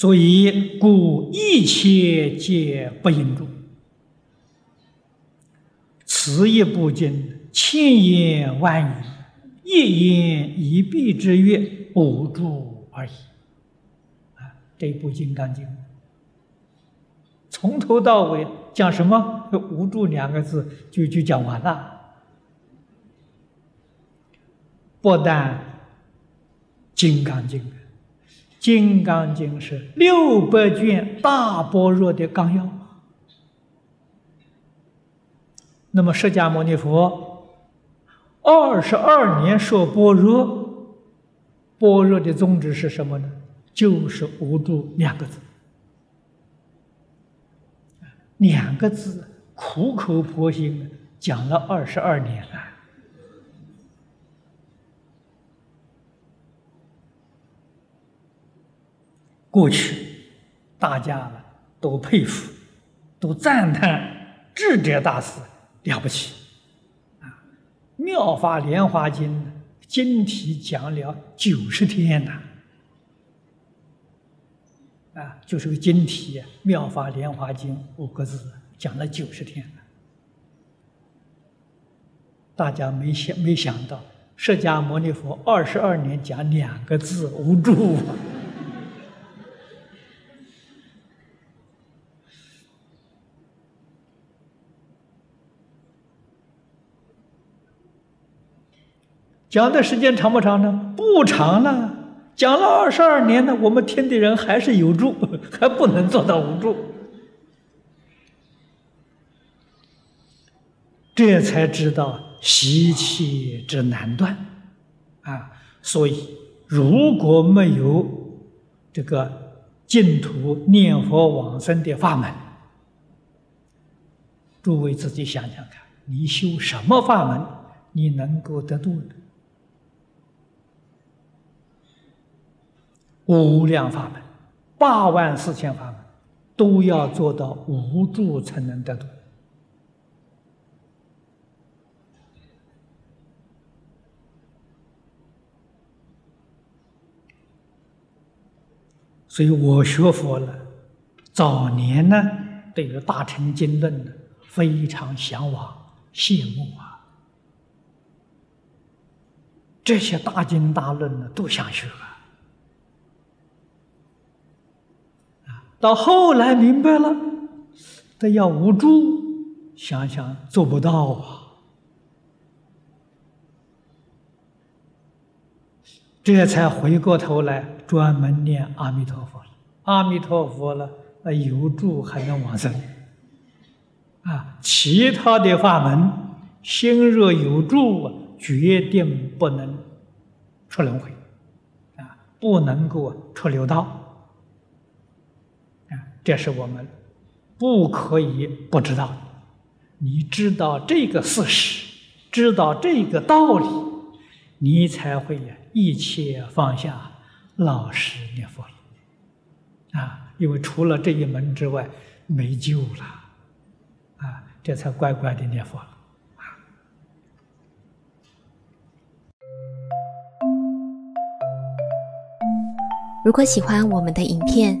所以故一切皆不应住。此一部经，千言万语，一言一臂之曰无住而已。啊，这部《金刚经》从头到尾讲什么？无住两个字就就讲完了。不但《金刚经》，《金刚经》是六百卷大般若的纲要。那么，释迦牟尼佛二十二年说般若，般若的宗旨是什么呢？就是无住两个字，两个字苦口婆心讲了二十二年了。过去，大家呢都佩服，都赞叹智者大师了不起，啊，《妙法莲华经》经题讲了九十天呐，啊，就是个经题《妙法莲华经》五个字讲了九十天大家没想没想到，释迦牟尼佛二十二年讲两个字无助。讲的时间长不长呢？不长了，讲了二十二年呢，我们听的人还是有助，还不能做到无助。这才知道习气之难断啊！所以，如果没有这个净土念佛往生的法门，诸位自己想想看，你修什么法门，你能够得度的？无量法门，八万四千法门，都要做到无助才能得度。所以我学佛了，早年呢，对于大乘经论呢，非常向往、羡慕啊，这些大经大论呢，都想学。啊到后来明白了，得要无助，想想做不到啊，这才回过头来专门念阿弥陀佛。阿弥陀佛了，那有助还能往生啊！其他的法门，心若有助，决定不能出轮回啊，不能够出六道。这是我们不可以不知道的。你知道这个事实，知道这个道理，你才会一切放下，老实念佛了。啊，因为除了这一门之外，没救了。啊，这才乖乖的念佛了。如果喜欢我们的影片，